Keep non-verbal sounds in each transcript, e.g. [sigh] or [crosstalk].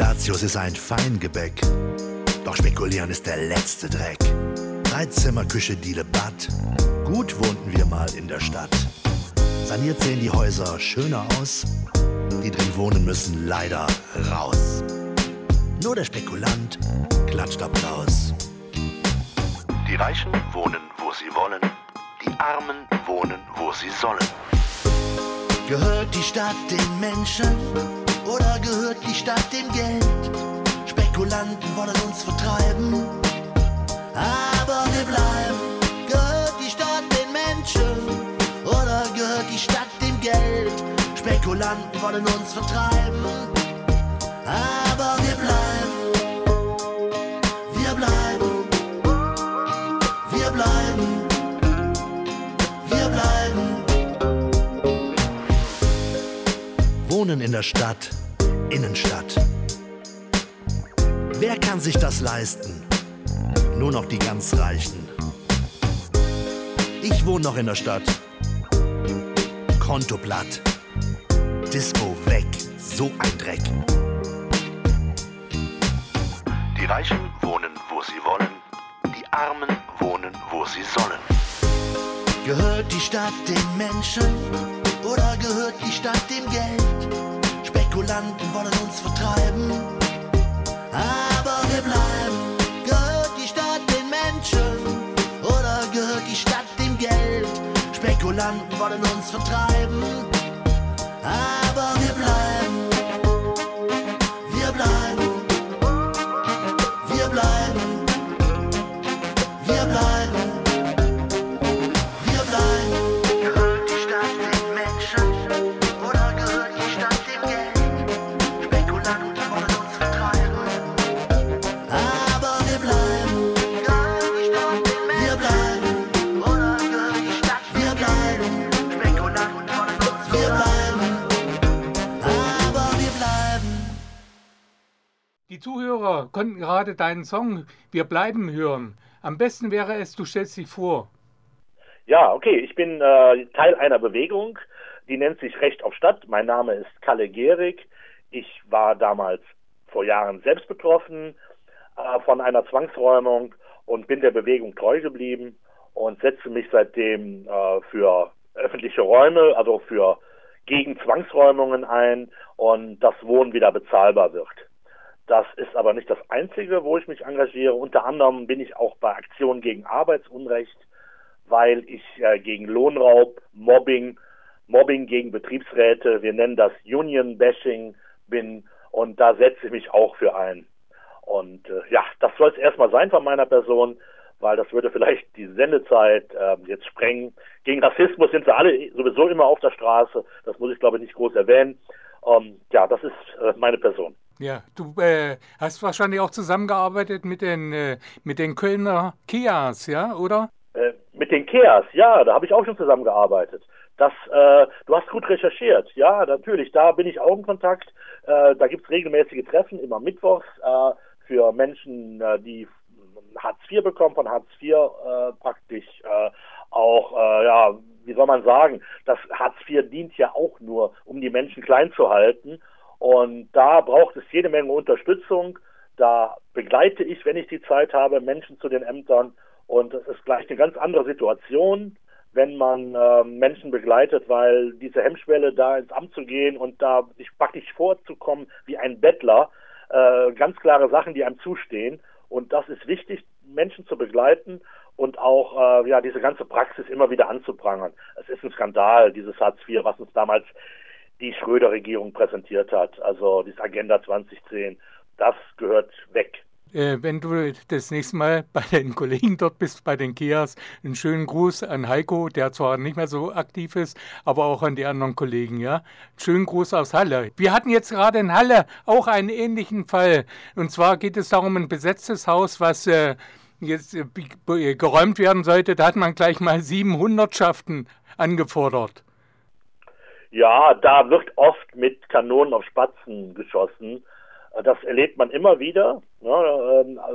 Spekulatius ist ein Feingebäck. Doch spekulieren ist der letzte Dreck. Dreizimmerküche, Diele, Bad. Gut wohnten wir mal in der Stadt. Saniert sehen die Häuser schöner aus. Die drin wohnen müssen leider raus. Nur der Spekulant klatscht Applaus. Die Reichen wohnen, wo sie wollen. Die Armen wohnen, wo sie sollen. Gehört die Stadt den Menschen oder gehört die Stadt dem Geld? Spekulanten wollen uns vertreiben, aber wir bleiben. Gehört die Stadt den Menschen oder gehört die Stadt dem Geld? Spekulanten wollen uns vertreiben, in der Stadt, Innenstadt. Wer kann sich das leisten? Nur noch die ganz Reichen. Ich wohne noch in der Stadt. Konto platt. Disco weg. So ein Dreck. Die Reichen wohnen, wo sie wollen. Die Armen wohnen, wo sie sollen. Gehört die Stadt den Menschen oder gehört die Stadt dem Geld? Spekulanten wollen uns vertreiben, aber wir bleiben. Gehört die Stadt den Menschen oder gehört die Stadt dem Geld? Spekulanten wollen uns vertreiben, aber wir bleiben. Zuhörer konnten gerade deinen Song Wir bleiben hören. Am besten wäre es, du stellst dich vor. Ja, okay, ich bin äh, Teil einer Bewegung, die nennt sich Recht auf Stadt. Mein Name ist Kalle Gehrig. Ich war damals vor Jahren selbst betroffen äh, von einer Zwangsräumung und bin der Bewegung treu geblieben und setze mich seitdem äh, für öffentliche Räume, also für gegen Zwangsräumungen ein und das Wohnen wieder bezahlbar wird. Das ist aber nicht das Einzige, wo ich mich engagiere. Unter anderem bin ich auch bei Aktionen gegen Arbeitsunrecht, weil ich äh, gegen Lohnraub, Mobbing, Mobbing gegen Betriebsräte, wir nennen das Union Bashing bin und da setze ich mich auch für ein. Und äh, ja, das soll es erstmal sein von meiner Person, weil das würde vielleicht die Sendezeit äh, jetzt sprengen. Gegen Rassismus sind wir alle sowieso immer auf der Straße, das muss ich glaube ich nicht groß erwähnen. Ähm, ja, das ist äh, meine Person. Ja, du äh, hast wahrscheinlich auch zusammengearbeitet mit den, äh, mit den Kölner Kias, ja, oder? Äh, mit den Keas, ja, da habe ich auch schon zusammengearbeitet. Das, äh, du hast gut recherchiert, ja, natürlich, da bin ich auch in Kontakt. Äh, da gibt es regelmäßige Treffen, immer mittwochs, äh, für Menschen, die Hartz IV bekommen, von Hartz IV praktisch auch, ja, wie soll man sagen, das Hartz IV dient ja auch nur, um die Menschen klein zu halten. Und da braucht es jede Menge Unterstützung. Da begleite ich, wenn ich die Zeit habe, Menschen zu den Ämtern. Und es ist gleich eine ganz andere Situation, wenn man äh, Menschen begleitet, weil diese Hemmschwelle, da ins Amt zu gehen und da sich praktisch vorzukommen wie ein Bettler, äh, ganz klare Sachen, die einem zustehen. Und das ist wichtig, Menschen zu begleiten und auch äh, ja diese ganze Praxis immer wieder anzuprangern. Es ist ein Skandal, dieses Hartz IV, was uns damals die Schröder-Regierung präsentiert hat, also dieses Agenda 2010, das gehört weg. Äh, wenn du das nächste Mal bei den Kollegen dort bist, bei den Kias, einen schönen Gruß an Heiko, der zwar nicht mehr so aktiv ist, aber auch an die anderen Kollegen, ja. Schönen Gruß aus Halle. Wir hatten jetzt gerade in Halle auch einen ähnlichen Fall. Und zwar geht es darum, ein besetztes Haus, was äh, jetzt äh, geräumt werden sollte. Da hat man gleich mal sieben Hundertschaften angefordert. Ja, da wird oft mit Kanonen auf Spatzen geschossen. Das erlebt man immer wieder, ne,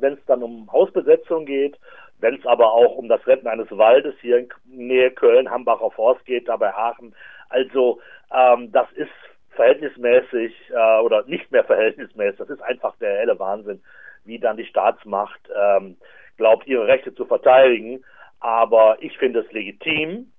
wenn es dann um Hausbesetzung geht, wenn es aber auch um das Retten eines Waldes hier in Nähe Köln, Hambacher Forst geht, da bei Aachen. Also ähm, das ist verhältnismäßig äh, oder nicht mehr verhältnismäßig. Das ist einfach der helle Wahnsinn, wie dann die Staatsmacht ähm, glaubt, ihre Rechte zu verteidigen. Aber ich finde es legitim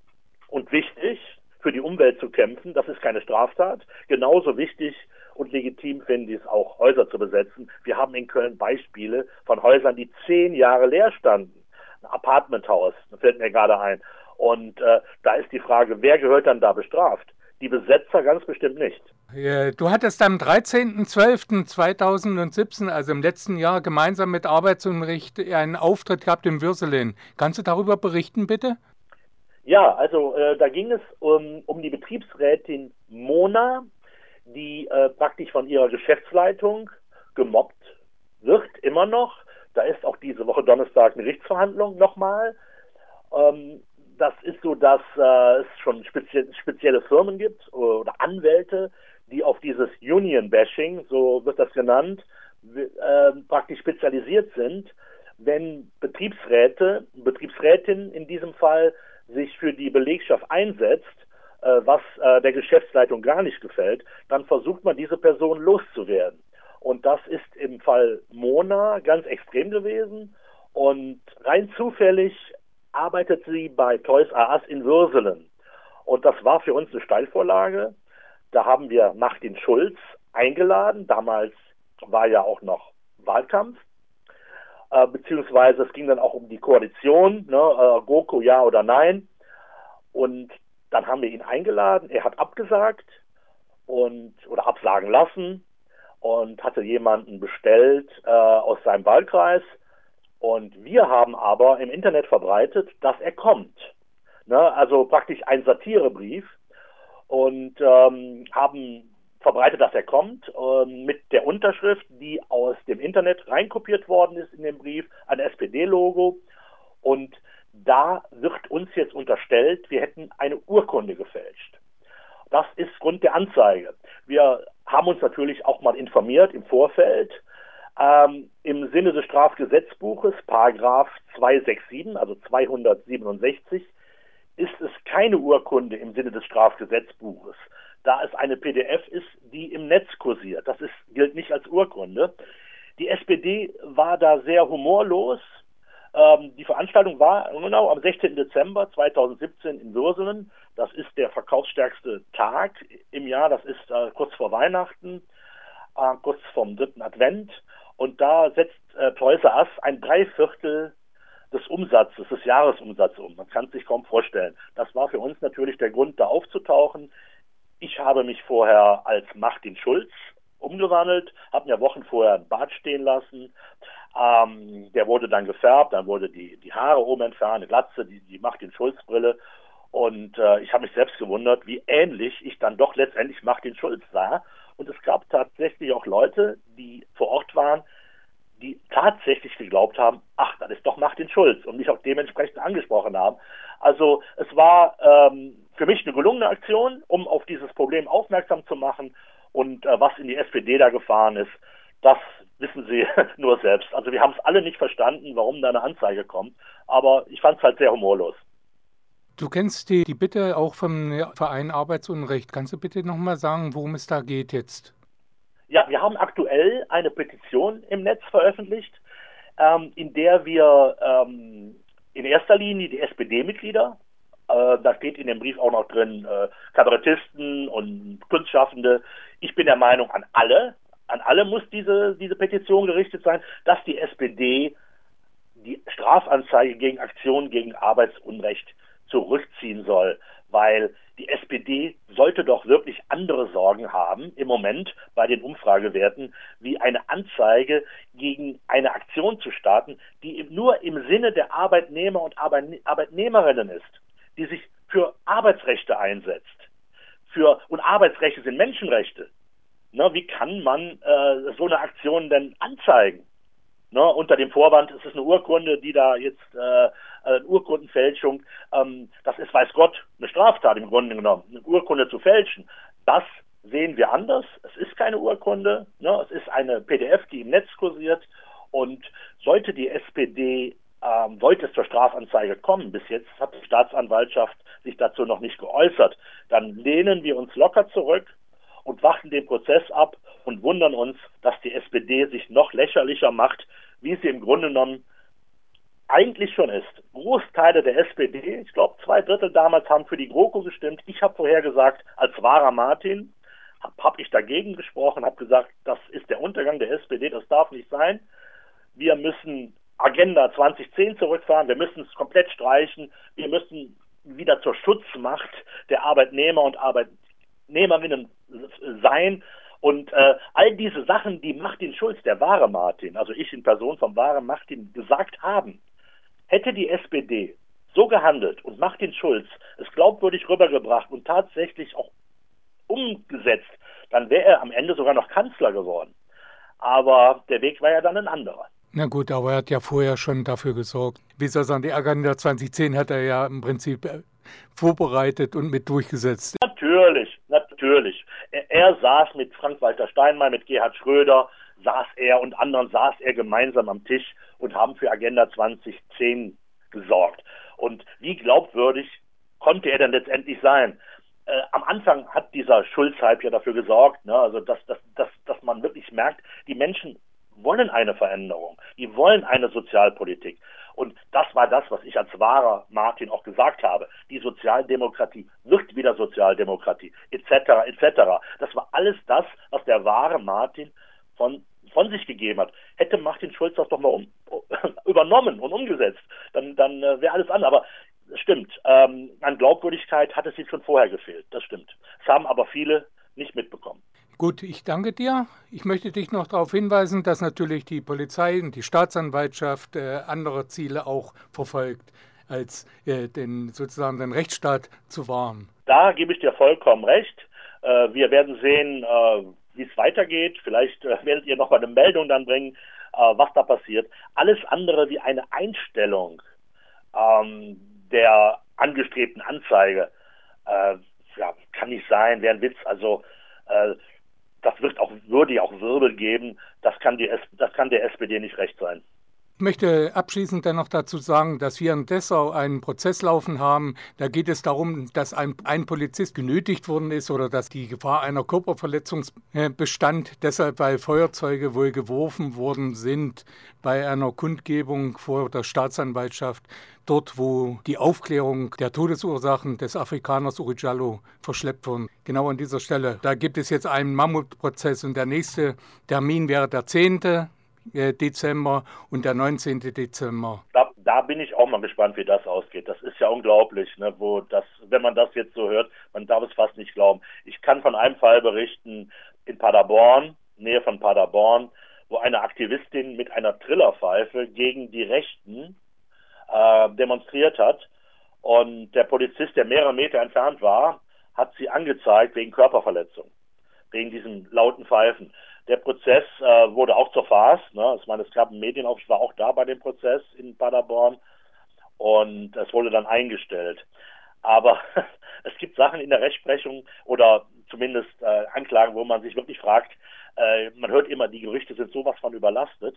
und wichtig, für die Umwelt zu kämpfen. Das ist keine Straftat. Genauso wichtig und legitim finde ich es auch, Häuser zu besetzen. Wir haben in Köln Beispiele von Häusern, die zehn Jahre leer standen. Ein Apartmenthaus, das fällt mir gerade ein. Und äh, da ist die Frage, wer gehört dann da bestraft? Die Besetzer ganz bestimmt nicht. Du hattest am 13.12.2017, also im letzten Jahr, gemeinsam mit Arbeitsunrecht einen Auftritt gehabt in Würselen. Kannst du darüber berichten, bitte? Ja, also äh, da ging es um, um die Betriebsrätin Mona, die äh, praktisch von ihrer Geschäftsleitung gemobbt wird, immer noch. Da ist auch diese Woche Donnerstag eine Gerichtsverhandlung nochmal. Ähm, das ist so, dass äh, es schon spezie spezielle Firmen gibt oder Anwälte, die auf dieses Union-Bashing, so wird das genannt, äh, praktisch spezialisiert sind, wenn Betriebsräte, Betriebsrätin in diesem Fall, sich für die Belegschaft einsetzt, äh, was äh, der Geschäftsleitung gar nicht gefällt, dann versucht man diese Person loszuwerden. Und das ist im Fall Mona ganz extrem gewesen. Und rein zufällig arbeitet sie bei Toys R Us in Würselen. Und das war für uns eine Steilvorlage. Da haben wir Martin Schulz eingeladen. Damals war ja auch noch Wahlkampf. Äh, beziehungsweise es ging dann auch um die Koalition, ne, äh, GoKo ja oder nein. Und dann haben wir ihn eingeladen. Er hat abgesagt und oder absagen lassen und hatte jemanden bestellt äh, aus seinem Wahlkreis. Und wir haben aber im Internet verbreitet, dass er kommt. Ne? Also praktisch ein Satirebrief und ähm, haben verbreitet, dass er kommt, ähm, mit der Unterschrift, die aus dem Internet reinkopiert worden ist in den Brief, ein SPD-Logo. Und da wird uns jetzt unterstellt, wir hätten eine Urkunde gefälscht. Das ist Grund der Anzeige. Wir haben uns natürlich auch mal informiert im Vorfeld. Ähm, Im Sinne des Strafgesetzbuches, Paragraph 267, also 267, ist es keine Urkunde im Sinne des Strafgesetzbuches, da es eine PDF ist, die im Netz kursiert. Das ist, gilt nicht als Urkunde. Die SPD war da sehr humorlos. Ähm, die Veranstaltung war genau am 16. Dezember 2017 in Würselen. Das ist der verkaufsstärkste Tag im Jahr. Das ist äh, kurz vor Weihnachten, äh, kurz vorm dritten Advent. Und da setzt äh, Toys Ass ein Dreiviertel des Umsatzes, des Jahresumsatzes um. Man kann es sich kaum vorstellen. Das war für uns natürlich der Grund, da aufzutauchen. Ich habe mich vorher als Martin Schulz umgewandelt, habe mir Wochen vorher ein Bart stehen lassen. Ähm, der wurde dann gefärbt, dann wurde die, die Haare oben entfernt, eine Glatze, die, die Martin Schulz-Brille. Und äh, ich habe mich selbst gewundert, wie ähnlich ich dann doch letztendlich Martin Schulz sah. Und es gab tatsächlich auch Leute, die vor Ort waren, die tatsächlich geglaubt haben, ach, das ist doch Martin Schulz und mich auch dementsprechend angesprochen haben. Also es war ähm, für mich eine gelungene Aktion, um auf dieses Problem aufmerksam zu machen. Und äh, was in die SPD da gefahren ist, das wissen Sie [laughs] nur selbst. Also wir haben es alle nicht verstanden, warum da eine Anzeige kommt. Aber ich fand es halt sehr humorlos. Du kennst die, die Bitte auch vom Verein Arbeitsunrecht. Kannst du bitte nochmal sagen, worum es da geht jetzt? Ja, wir haben aktuell eine Petition im Netz veröffentlicht, ähm, in der wir ähm, in erster Linie die SPD-Mitglieder, äh, da steht in dem Brief auch noch drin, äh, Kabarettisten und Kunstschaffende. Ich bin der Meinung, an alle, an alle muss diese, diese Petition gerichtet sein, dass die SPD die Strafanzeige gegen Aktionen gegen Arbeitsunrecht zurückziehen soll, weil die SPD sollte doch wirklich andere Sorgen haben im Moment bei den Umfragewerten, wie eine Anzeige gegen eine Aktion zu starten, die nur im Sinne der Arbeitnehmer und Arbeitnehmerinnen ist, die sich für Arbeitsrechte einsetzt. Für, und Arbeitsrechte sind Menschenrechte. Ne, wie kann man äh, so eine Aktion denn anzeigen? Ne, unter dem Vorwand, es ist eine Urkunde, die da jetzt äh, äh, Urkundenfälschung, ähm, das ist, weiß Gott, eine Straftat im Grunde genommen, eine Urkunde zu fälschen. Das sehen wir anders. Es ist keine Urkunde, ne? es ist eine PDF, die im Netz kursiert. Und sollte die SPD, ähm, sollte es zur Strafanzeige kommen, bis jetzt hat die Staatsanwaltschaft sich dazu noch nicht geäußert, dann lehnen wir uns locker zurück und warten den Prozess ab und wundern uns, dass die SPD sich noch lächerlicher macht, wie sie im Grunde genommen eigentlich schon ist. Großteile der SPD, ich glaube zwei Drittel damals haben für die GroKo gestimmt. Ich habe vorher gesagt, als wahrer Martin habe hab ich dagegen gesprochen, habe gesagt, das ist der Untergang der SPD, das darf nicht sein. Wir müssen Agenda 2010 zurückfahren, wir müssen es komplett streichen, wir müssen wieder zur Schutzmacht der Arbeitnehmer und Arbeitnehmerinnen sein. Und äh, all diese Sachen, die Martin Schulz, der wahre Martin, also ich in Person vom wahren Martin, gesagt haben, hätte die SPD so gehandelt und Martin Schulz es glaubwürdig rübergebracht und tatsächlich auch umgesetzt, dann wäre er am Ende sogar noch Kanzler geworden. Aber der Weg war ja dann ein anderer. Na gut, aber er hat ja vorher schon dafür gesorgt. Wie soll ich sagen, die Agenda 2010 hat er ja im Prinzip äh, vorbereitet und mit durchgesetzt. Natürlich, natürlich. Er, er saß mit Frank-Walter Steinmeier, mit Gerhard Schröder, saß er und anderen saß er gemeinsam am Tisch und haben für Agenda 2010 gesorgt. Und wie glaubwürdig konnte er denn letztendlich sein? Äh, am Anfang hat dieser Schulz-Hype ja dafür gesorgt, ne, also dass, dass, dass, dass man wirklich merkt, die Menschen wollen eine Veränderung, wollen eine Sozialpolitik. Und das war das, was ich als wahrer Martin auch gesagt habe. Die Sozialdemokratie wird wieder Sozialdemokratie, etc., etc. Das war alles das, was der wahre Martin von, von sich gegeben hat. Hätte Martin Schulz das doch mal um, [laughs] übernommen und umgesetzt, dann, dann äh, wäre alles anders. Aber es stimmt, ähm, an Glaubwürdigkeit hat es ihm schon vorher gefehlt. Das stimmt. Es haben aber viele. Gut, ich danke dir. Ich möchte dich noch darauf hinweisen, dass natürlich die Polizei und die Staatsanwaltschaft äh, andere Ziele auch verfolgt, als äh, den, sozusagen den Rechtsstaat zu wahren. Da gebe ich dir vollkommen recht. Äh, wir werden sehen, äh, wie es weitergeht. Vielleicht äh, werdet ihr noch mal eine Meldung dann bringen, äh, was da passiert. Alles andere wie eine Einstellung ähm, der angestrebten Anzeige ja, kann nicht sein, wäre ein Witz. Also das wird auch, würde auch Wirbel geben. Das kann, die, das kann der SPD nicht recht sein. Ich möchte abschließend dennoch dazu sagen, dass wir in Dessau einen Prozess laufen haben. Da geht es darum, dass ein, ein, Polizist genötigt worden ist oder dass die Gefahr einer Körperverletzung bestand, deshalb weil Feuerzeuge wohl geworfen worden sind bei einer Kundgebung vor der Staatsanwaltschaft, dort wo die Aufklärung der Todesursachen des Afrikaners Urijallo verschleppt wurden. Genau an dieser Stelle. Da gibt es jetzt einen Mammutprozess und der nächste Termin wäre der 10. Äh, Dezember und der 19. Dezember. Da, da, bin ich auch mal gespannt, wie das ausgeht. Das ist ja unglaublich, ne, wo das, wenn man das jetzt so hört, man darf es fast nicht glauben. Ich kann von einem Fall berichten in Paderborn, Nähe von Paderborn, wo eine Aktivistin mit einer Trillerpfeife gegen die Rechten äh, demonstriert hat. Und der Polizist, der mehrere Meter entfernt war, hat sie angezeigt wegen Körperverletzung, wegen diesen lauten Pfeifen. Der Prozess äh, wurde auch zerfasst. Ne? Ich meine, es gab einen Medienaufruf, ich war auch da bei dem Prozess in Paderborn und es wurde dann eingestellt. Aber [laughs] es gibt Sachen in der Rechtsprechung oder zumindest äh, Anklagen, wo man sich wirklich fragt, äh, man hört immer, die Gerüchte sind sowas von überlastet.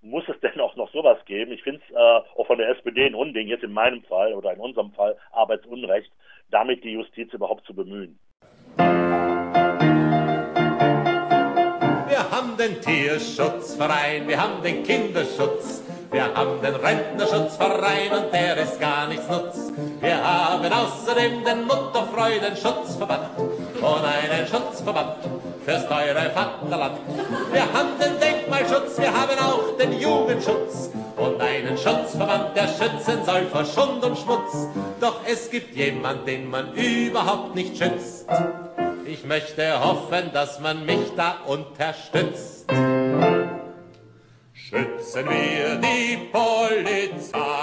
Muss es [laughs] denn auch noch sowas geben? Ich finde es äh, auch von der SPD ein Unding, jetzt in meinem Fall oder in unserem Fall Arbeitsunrecht, damit die Justiz überhaupt zu bemühen. Tierschutzverein, wir haben den Kinderschutz, wir haben den Rentnerschutzverein und der ist gar nichts nutz. Wir haben außerdem den Mutterfreudenschutzverband und einen Schutzverband fürs teure Vaterland. Wir haben den Denkmalschutz, wir haben auch den Jugendschutz und einen Schutzverband, der schützen soll vor Schund und Schmutz. Doch es gibt jemand, den man überhaupt nicht schützt ich möchte hoffen, dass man mich da unterstützt. Schützen wir die Polizei.